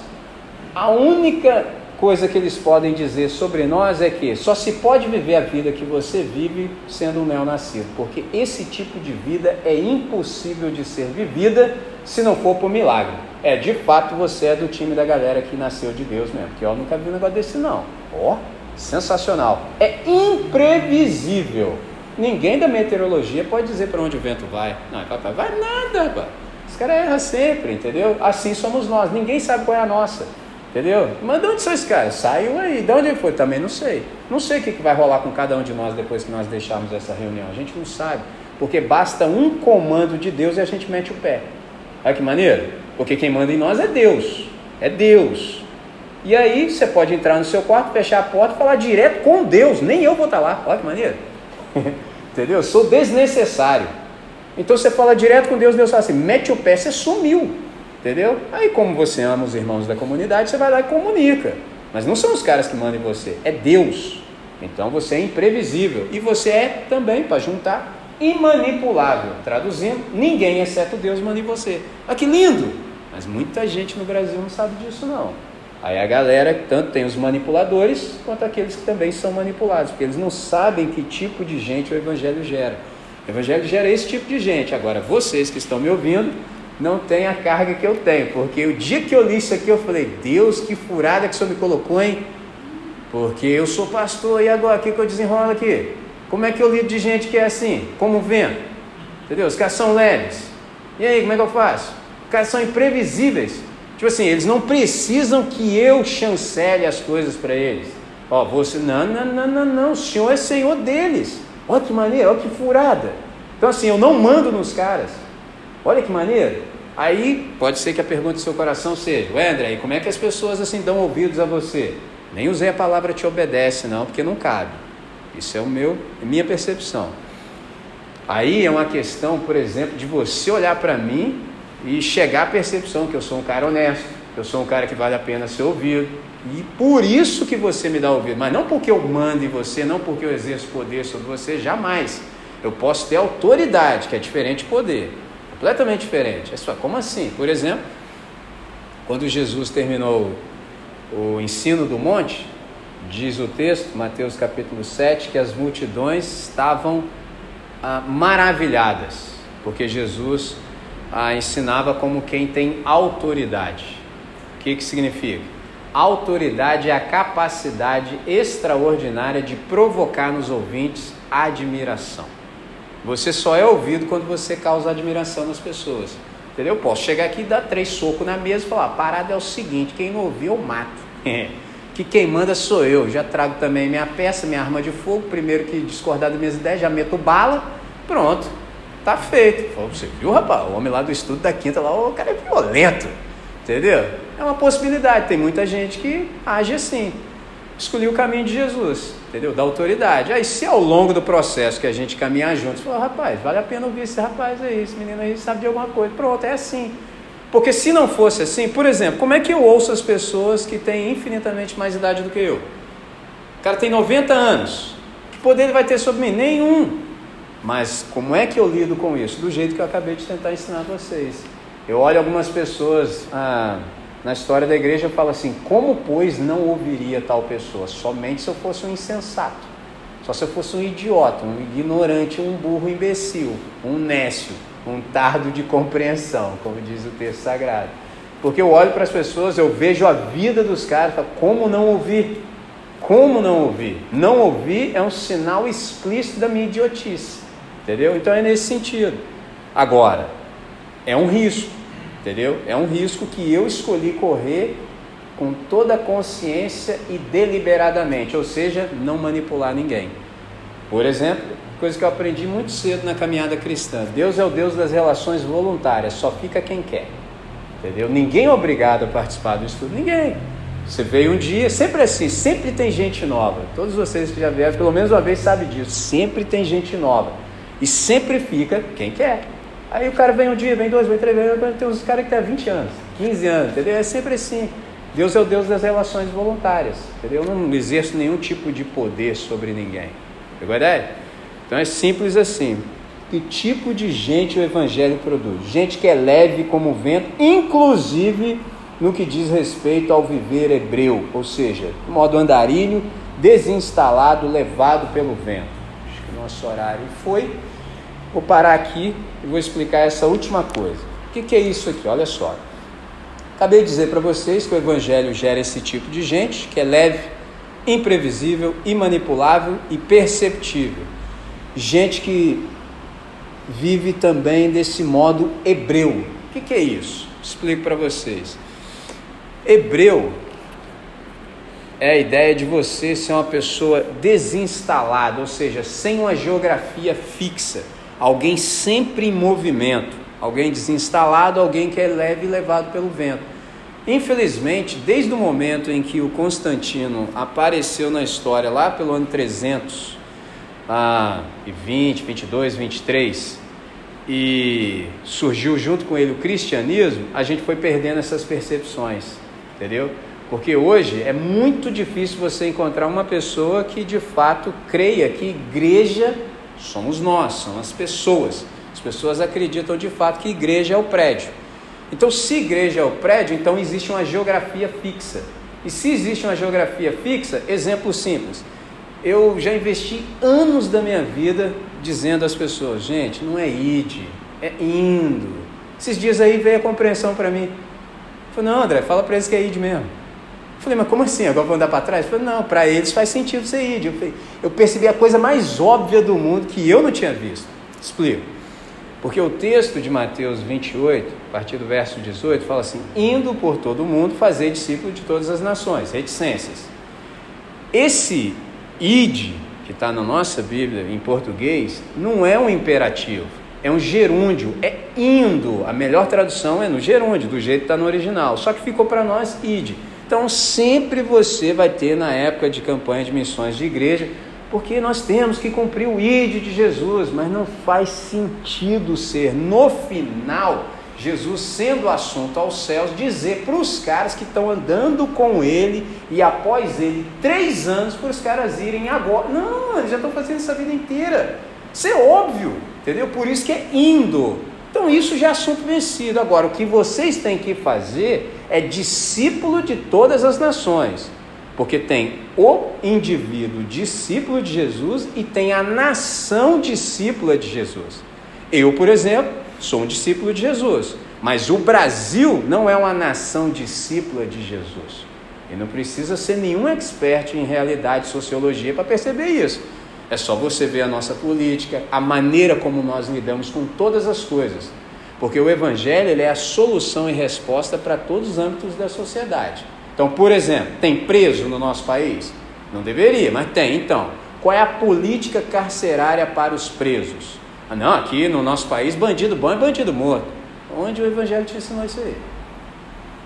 a única coisa que eles podem dizer sobre nós é que só se pode viver a vida que você vive sendo um neonascido, porque esse tipo de vida é impossível de ser vivida se não for por milagre. É, de fato você é do time da galera que nasceu de Deus mesmo, porque eu nunca vi um negócio desse não. Ó, oh, sensacional. É imprevisível. Ninguém da meteorologia pode dizer para onde o vento vai. Não, papai, vai nada, pá. Os caras erram sempre, entendeu? Assim somos nós. Ninguém sabe qual é a nossa. Entendeu? Mas de onde são esses caras? Saiu aí. De onde ele foi? Também não sei. Não sei o que vai rolar com cada um de nós depois que nós deixarmos essa reunião. A gente não sabe. Porque basta um comando de Deus e a gente mete o pé. Olha que maneiro. Porque quem manda em nós é Deus. É Deus. E aí você pode entrar no seu quarto, fechar a porta e falar direto com Deus. Nem eu vou estar lá. Olha que maneiro. [LAUGHS] Entendeu? Eu sou desnecessário. Então você fala direto com Deus, Deus fala assim: mete o pé, você sumiu. Entendeu? Aí, como você ama os irmãos da comunidade, você vai lá e comunica. Mas não são os caras que mandam em você, é Deus. Então você é imprevisível. E você é também, para juntar, imanipulável. Traduzindo, ninguém exceto Deus manda em você. Ah, que lindo! Mas muita gente no Brasil não sabe disso, não. Aí a galera, tanto tem os manipuladores, quanto aqueles que também são manipulados, porque eles não sabem que tipo de gente o Evangelho gera. O Evangelho gera esse tipo de gente. Agora, vocês que estão me ouvindo, não tem a carga que eu tenho, porque o dia que eu li isso aqui, eu falei, Deus, que furada que o Senhor me colocou, hein? Porque eu sou pastor, e agora, o que, que eu desenrolo aqui? Como é que eu lido de gente que é assim? Como vento? Entendeu? Os caras são leves. E aí, como é que eu faço? Os caras são imprevisíveis. Tipo assim, eles não precisam que eu chancele as coisas para eles. Ó, você, não, não, não, não, não, o Senhor é Senhor deles. Olha que maneira, olha que furada. Então assim, eu não mando nos caras. Olha que maneiro. Aí pode ser que a pergunta do seu coração seja: André, e como é que as pessoas assim dão ouvidos a você? Nem usei a palavra te obedece, não, porque não cabe. Isso é o meu, é minha percepção. Aí é uma questão, por exemplo, de você olhar para mim e chegar à percepção que eu sou um cara honesto, que eu sou um cara que vale a pena ser ouvido. E por isso que você me dá ouvido, mas não porque eu mando em você, não porque eu exerço poder sobre você, jamais. Eu posso ter autoridade, que é diferente de poder completamente diferente. É só, como assim? Por exemplo, quando Jesus terminou o ensino do monte, diz o texto, Mateus capítulo 7, que as multidões estavam ah, maravilhadas, porque Jesus ah, ensinava como quem tem autoridade. O que, que significa? Autoridade é a capacidade extraordinária de provocar nos ouvintes admiração. Você só é ouvido quando você causa admiração nas pessoas. Entendeu? Eu posso chegar aqui e dar três socos na mesa e falar: a parada é o seguinte, quem não ouvir eu mato. [LAUGHS] que quem manda sou eu. Já trago também minha peça, minha arma de fogo. Primeiro que discordar das minhas ideias, já meto bala. Pronto, tá feito. Você viu, rapaz? O homem lá do estudo da quinta lá, o cara é violento. Entendeu? É uma possibilidade. Tem muita gente que age assim. Escolhi o caminho de Jesus entendeu? Da autoridade. Aí, se ao longo do processo que a gente caminhar juntos, falar, rapaz, vale a pena ouvir esse rapaz aí, esse menino aí sabe de alguma coisa. Pronto, é assim. Porque se não fosse assim, por exemplo, como é que eu ouço as pessoas que têm infinitamente mais idade do que eu? O cara tem 90 anos. Que poder ele vai ter sobre mim? Nenhum. Mas como é que eu lido com isso? Do jeito que eu acabei de tentar ensinar vocês. Eu olho algumas pessoas. Ah, na história da igreja fala assim: como, pois, não ouviria tal pessoa? Somente se eu fosse um insensato. Só se eu fosse um idiota, um ignorante, um burro imbecil, um nécio, um tardo de compreensão, como diz o texto sagrado. Porque eu olho para as pessoas, eu vejo a vida dos caras, falo, como não ouvir? Como não ouvir? Não ouvir é um sinal explícito da minha idiotice. Entendeu? Então é nesse sentido. Agora, é um risco, entendeu? É um risco que eu escolhi correr com toda consciência e deliberadamente, ou seja, não manipular ninguém. Por exemplo, coisa que eu aprendi muito cedo na caminhada cristã: Deus é o Deus das relações voluntárias, só fica quem quer. Entendeu? Ninguém é obrigado a participar do estudo, ninguém. Você veio um dia, sempre assim, sempre tem gente nova. Todos vocês que já vieram, pelo menos uma vez, sabem disso. Sempre tem gente nova. E sempre fica quem quer. Aí o cara vem um dia, vem dois, vem três, vem, tem uns caras que têm 20 anos, 15 anos, entendeu? É sempre assim. Deus é o Deus das relações voluntárias, entendeu? Eu não exerço nenhum tipo de poder sobre ninguém. Pegou a ideia? Então é simples assim. Que tipo de gente o Evangelho produz? Gente que é leve como o vento, inclusive no que diz respeito ao viver hebreu, ou seja, modo andarilho, desinstalado, levado pelo vento. Nosso horário foi. Vou parar aqui e vou explicar essa última coisa. O que, que é isso aqui? Olha só. Acabei de dizer para vocês que o Evangelho gera esse tipo de gente, que é leve, imprevisível, imanipulável e perceptível. Gente que vive também desse modo hebreu. O que, que é isso? Explico para vocês. Hebreu é a ideia de você ser uma pessoa desinstalada, ou seja, sem uma geografia fixa, alguém sempre em movimento, alguém desinstalado, alguém que é leve e levado pelo vento. Infelizmente, desde o momento em que o Constantino apareceu na história, lá pelo ano 300, ah, 20, 22, 23, e surgiu junto com ele o cristianismo, a gente foi perdendo essas percepções entendeu? Porque hoje é muito difícil você encontrar uma pessoa que de fato creia que igreja somos nós, são as pessoas. As pessoas acreditam de fato que igreja é o prédio. Então, se igreja é o prédio, então existe uma geografia fixa. E se existe uma geografia fixa, exemplo simples. Eu já investi anos da minha vida dizendo às pessoas: gente, não é id, é indo. Esses dias aí veio a compreensão para mim. Falei, não, André, fala para eles que é id mesmo. Falei, mas como assim? Agora vou andar para trás? Falei, não, para eles faz sentido ser id. Eu, falei, eu percebi a coisa mais óbvia do mundo que eu não tinha visto. Explico. Porque o texto de Mateus 28, a partir do verso 18, fala assim: indo por todo o mundo, fazer discípulo de todas as nações, reticências. Esse id, que está na nossa Bíblia em português, não é um imperativo é um gerúndio, é indo. A melhor tradução é no gerúndio, do jeito que está no original. Só que ficou para nós id. Então sempre você vai ter na época de campanha de missões de igreja, porque nós temos que cumprir o id de Jesus, mas não faz sentido ser no final Jesus sendo assunto aos céus, dizer para os caras que estão andando com ele e após ele três anos para os caras irem agora. Não, eles já estão fazendo isso a vida inteira. Isso é óbvio. Entendeu? Por isso que é indo. Então isso já é assunto vencido. Agora, o que vocês têm que fazer é discípulo de todas as nações. Porque tem o indivíduo discípulo de Jesus e tem a nação discípula de Jesus. Eu, por exemplo, sou um discípulo de Jesus. Mas o Brasil não é uma nação discípula de Jesus. E não precisa ser nenhum expert em realidade, sociologia para perceber isso. É só você ver a nossa política, a maneira como nós lidamos com todas as coisas. Porque o Evangelho ele é a solução e resposta para todos os âmbitos da sociedade. Então, por exemplo, tem preso no nosso país? Não deveria, mas tem. Então, qual é a política carcerária para os presos? Ah, não, aqui no nosso país, bandido bom é bandido morto. Onde o Evangelho te ensinou isso aí?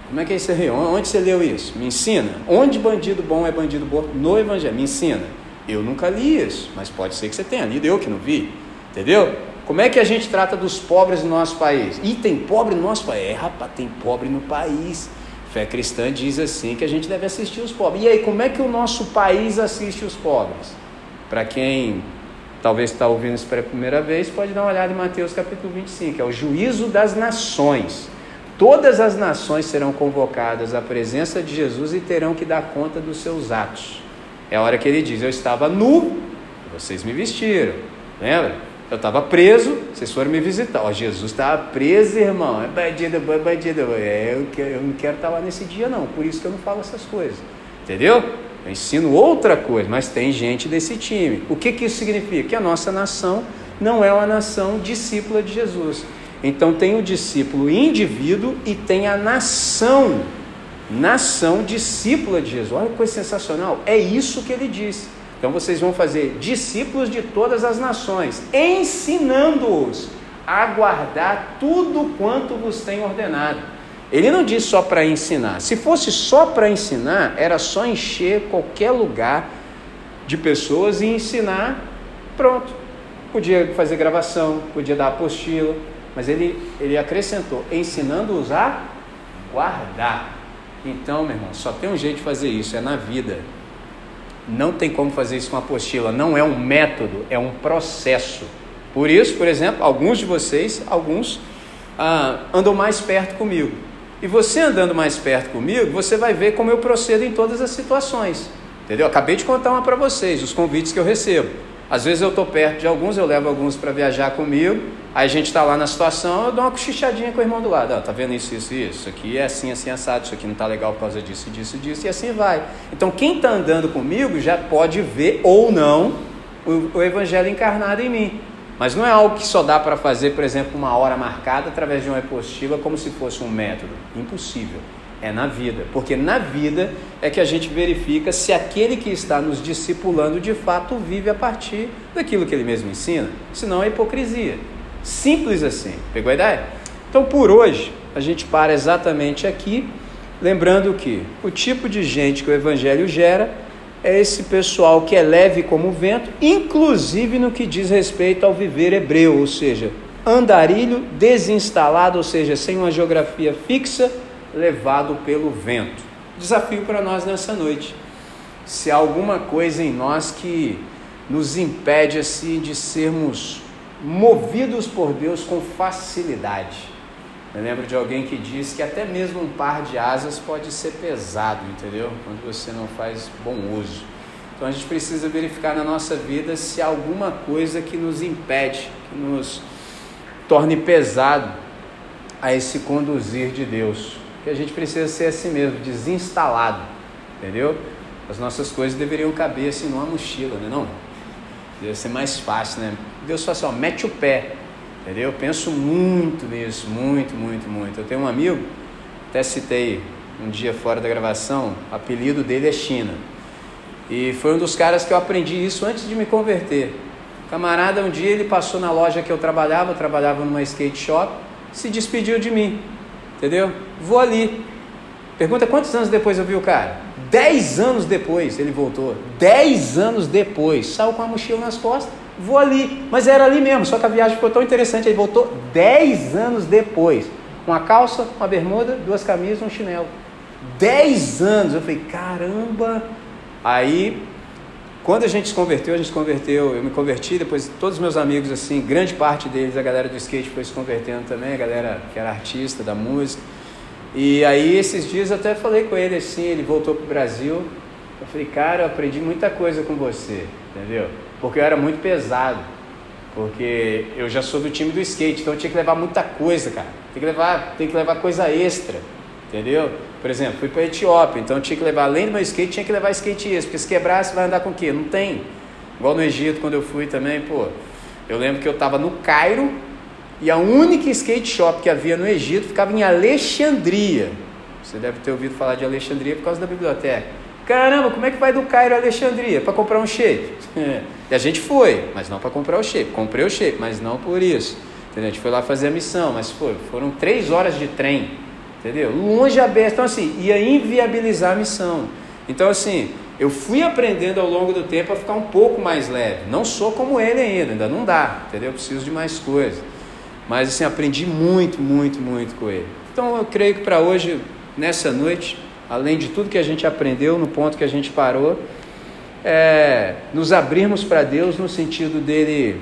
Como é que é isso aí? Onde você leu isso? Me ensina. Onde bandido bom é bandido morto? No Evangelho. Me ensina. Eu nunca li isso, mas pode ser que você tenha lido, eu que não vi. Entendeu? Como é que a gente trata dos pobres no nosso país? E tem pobre no nosso país? É, rapaz, tem pobre no país. Fé cristã diz assim que a gente deve assistir os pobres. E aí, como é que o nosso país assiste os pobres? Para quem talvez está ouvindo isso pela primeira vez, pode dar uma olhada em Mateus capítulo 25, é o juízo das nações. Todas as nações serão convocadas à presença de Jesus e terão que dar conta dos seus atos. É a hora que ele diz: Eu estava nu, vocês me vestiram. Lembra? Eu estava preso, vocês foram me visitar. Ó, Jesus estava preso, irmão. É bandido, é bandido. É, eu, eu não quero estar lá nesse dia, não. Por isso que eu não falo essas coisas. Entendeu? Eu ensino outra coisa, mas tem gente desse time. O que, que isso significa? Que a nossa nação não é uma nação discípula de Jesus. Então tem o discípulo indivíduo e tem a nação, nação discípula de Jesus. Olha que coisa sensacional, é isso que ele disse. Então vocês vão fazer discípulos de todas as nações, ensinando-os a guardar tudo quanto vos tem ordenado. Ele não diz só para ensinar. Se fosse só para ensinar, era só encher qualquer lugar de pessoas e ensinar, pronto. Podia fazer gravação, podia dar apostila, mas ele, ele acrescentou, ensinando-os a guardar. Então, meu irmão, só tem um jeito de fazer isso, é na vida. Não tem como fazer isso com apostila, não é um método, é um processo. Por isso, por exemplo, alguns de vocês, alguns ah, andam mais perto comigo. E você andando mais perto comigo, você vai ver como eu procedo em todas as situações. Entendeu? Acabei de contar uma para vocês, os convites que eu recebo. Às vezes eu estou perto de alguns, eu levo alguns para viajar comigo, aí a gente está lá na situação, eu dou uma cochichadinha com o irmão do lado. Ah, tá vendo isso, isso, isso? Isso aqui é assim, assim, assado, isso aqui não está legal por causa disso, disso, disso, e assim vai. Então quem está andando comigo já pode ver ou não o, o evangelho encarnado em mim. Mas não é algo que só dá para fazer, por exemplo, uma hora marcada através de uma apostila como se fosse um método. Impossível. É na vida, porque na vida é que a gente verifica se aquele que está nos discipulando de fato vive a partir daquilo que ele mesmo ensina, senão é hipocrisia. Simples assim, pegou a ideia? Então por hoje a gente para exatamente aqui, lembrando que o tipo de gente que o Evangelho gera é esse pessoal que é leve como o vento, inclusive no que diz respeito ao viver hebreu, ou seja, andarilho desinstalado, ou seja, sem uma geografia fixa levado pelo vento. Desafio para nós nessa noite. Se há alguma coisa em nós que nos impede assim de sermos movidos por Deus com facilidade. Eu lembro de alguém que disse que até mesmo um par de asas pode ser pesado, entendeu? Quando você não faz bom uso. Então a gente precisa verificar na nossa vida se há alguma coisa que nos impede, que nos torne pesado a esse conduzir de Deus que a gente precisa ser assim mesmo, desinstalado, entendeu? As nossas coisas deveriam caber assim numa mochila, né? Não, deve ser mais fácil, né? Deus fala assim, ó, mete o pé, entendeu? Eu penso muito nisso, muito, muito, muito. Eu tenho um amigo, até citei um dia fora da gravação, o apelido dele é China. E foi um dos caras que eu aprendi isso antes de me converter. camarada, um dia ele passou na loja que eu trabalhava, eu trabalhava numa skate shop, se despediu de mim. Entendeu? Vou ali. Pergunta quantos anos depois eu vi o cara? Dez anos depois ele voltou. Dez anos depois. Saiu com a mochila nas costas. Vou ali. Mas era ali mesmo, só que a viagem ficou tão interessante. Ele voltou dez anos depois. Uma calça, uma bermuda, duas camisas, um chinelo. Dez anos. Eu falei, caramba. Aí, quando a gente se converteu, a gente se converteu, eu me converti, depois todos os meus amigos, assim, grande parte deles, a galera do skate foi se convertendo também, a galera que era artista da música. E aí esses dias eu até falei com ele assim, ele voltou para o Brasil. Eu falei, cara, eu aprendi muita coisa com você, entendeu? Porque eu era muito pesado. Porque eu já sou do time do skate, então eu tinha que levar muita coisa, cara. Tem que levar, tem que levar coisa extra, entendeu? Por exemplo, fui para a Etiópia, então eu tinha que levar, além do meu skate, tinha que levar skate extra, porque se quebrar, você vai andar com o quê? Não tem. Igual no Egito, quando eu fui também, pô. Eu lembro que eu estava no Cairo, e a única skate shop que havia no Egito ficava em Alexandria. Você deve ter ouvido falar de Alexandria por causa da biblioteca. Caramba, como é que vai do Cairo a Alexandria? Para comprar um shape. [LAUGHS] e a gente foi, mas não para comprar o shape. Comprei o shape, mas não por isso. Entendeu? A gente foi lá fazer a missão, mas foi, foram três horas de trem. Entendeu? Longe aberto. Então, assim, ia inviabilizar a missão. Então, assim, eu fui aprendendo ao longo do tempo a ficar um pouco mais leve. Não sou como ele ainda, ainda não dá. Entendeu? Eu preciso de mais coisas. Mas assim, aprendi muito, muito, muito com ele. Então eu creio que para hoje, nessa noite, além de tudo que a gente aprendeu no ponto que a gente parou, é nos abrirmos para Deus no sentido dele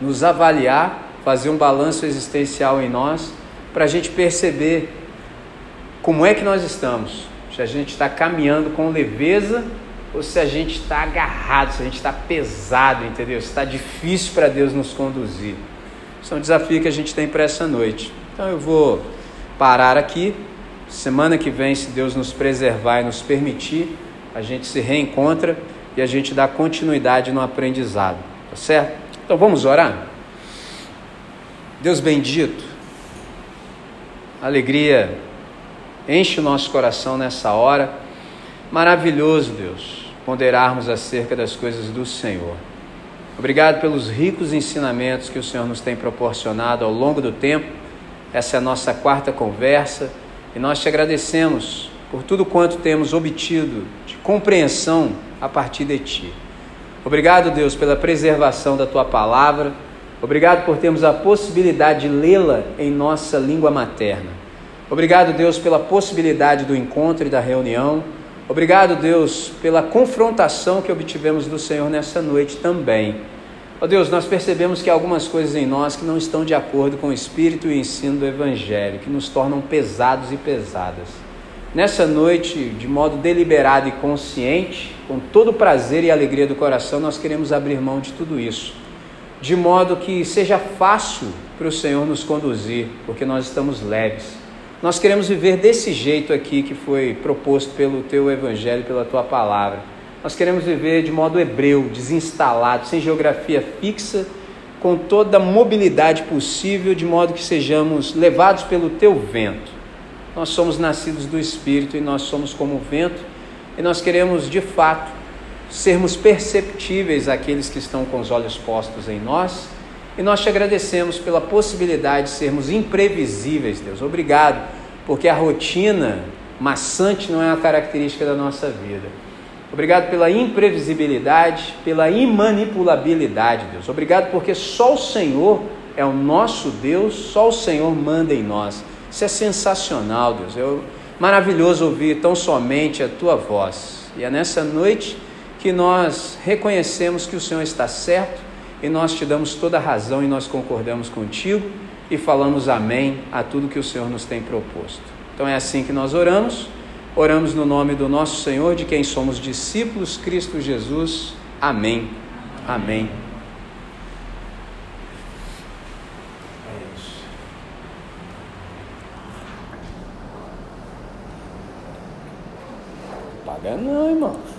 nos avaliar, fazer um balanço existencial em nós, para a gente perceber como é que nós estamos. Se a gente está caminhando com leveza ou se a gente está agarrado, se a gente está pesado, entendeu? Se está difícil para Deus nos conduzir. Isso é um desafio que a gente tem para essa noite. Então eu vou parar aqui. Semana que vem, se Deus nos preservar e nos permitir, a gente se reencontra e a gente dá continuidade no aprendizado. Tá certo? Então vamos orar? Deus bendito, alegria enche o nosso coração nessa hora. Maravilhoso, Deus, ponderarmos acerca das coisas do Senhor. Obrigado pelos ricos ensinamentos que o Senhor nos tem proporcionado ao longo do tempo. Essa é a nossa quarta conversa e nós te agradecemos por tudo quanto temos obtido de compreensão a partir de ti. Obrigado, Deus, pela preservação da tua palavra. Obrigado por termos a possibilidade de lê-la em nossa língua materna. Obrigado, Deus, pela possibilidade do encontro e da reunião. Obrigado, Deus, pela confrontação que obtivemos do Senhor nessa noite também. Ó oh, Deus, nós percebemos que há algumas coisas em nós que não estão de acordo com o espírito e o ensino do Evangelho, que nos tornam pesados e pesadas. Nessa noite, de modo deliberado e consciente, com todo o prazer e alegria do coração, nós queremos abrir mão de tudo isso de modo que seja fácil para o Senhor nos conduzir, porque nós estamos leves. Nós queremos viver desse jeito aqui que foi proposto pelo teu evangelho, pela tua palavra. Nós queremos viver de modo hebreu, desinstalado, sem geografia fixa, com toda a mobilidade possível, de modo que sejamos levados pelo teu vento. Nós somos nascidos do Espírito e nós somos como o vento, e nós queremos de fato sermos perceptíveis àqueles que estão com os olhos postos em nós. E nós te agradecemos pela possibilidade de sermos imprevisíveis, Deus. Obrigado, porque a rotina maçante não é uma característica da nossa vida. Obrigado pela imprevisibilidade, pela imanipulabilidade, Deus. Obrigado porque só o Senhor é o nosso Deus, só o Senhor manda em nós. Isso é sensacional, Deus. É maravilhoso ouvir tão somente a tua voz. E é nessa noite que nós reconhecemos que o Senhor está certo e nós te damos toda a razão e nós concordamos contigo e falamos amém a tudo que o Senhor nos tem proposto. Então é assim que nós oramos. Oramos no nome do nosso Senhor, de quem somos discípulos, Cristo Jesus. Amém. Amém. Paga não, irmão.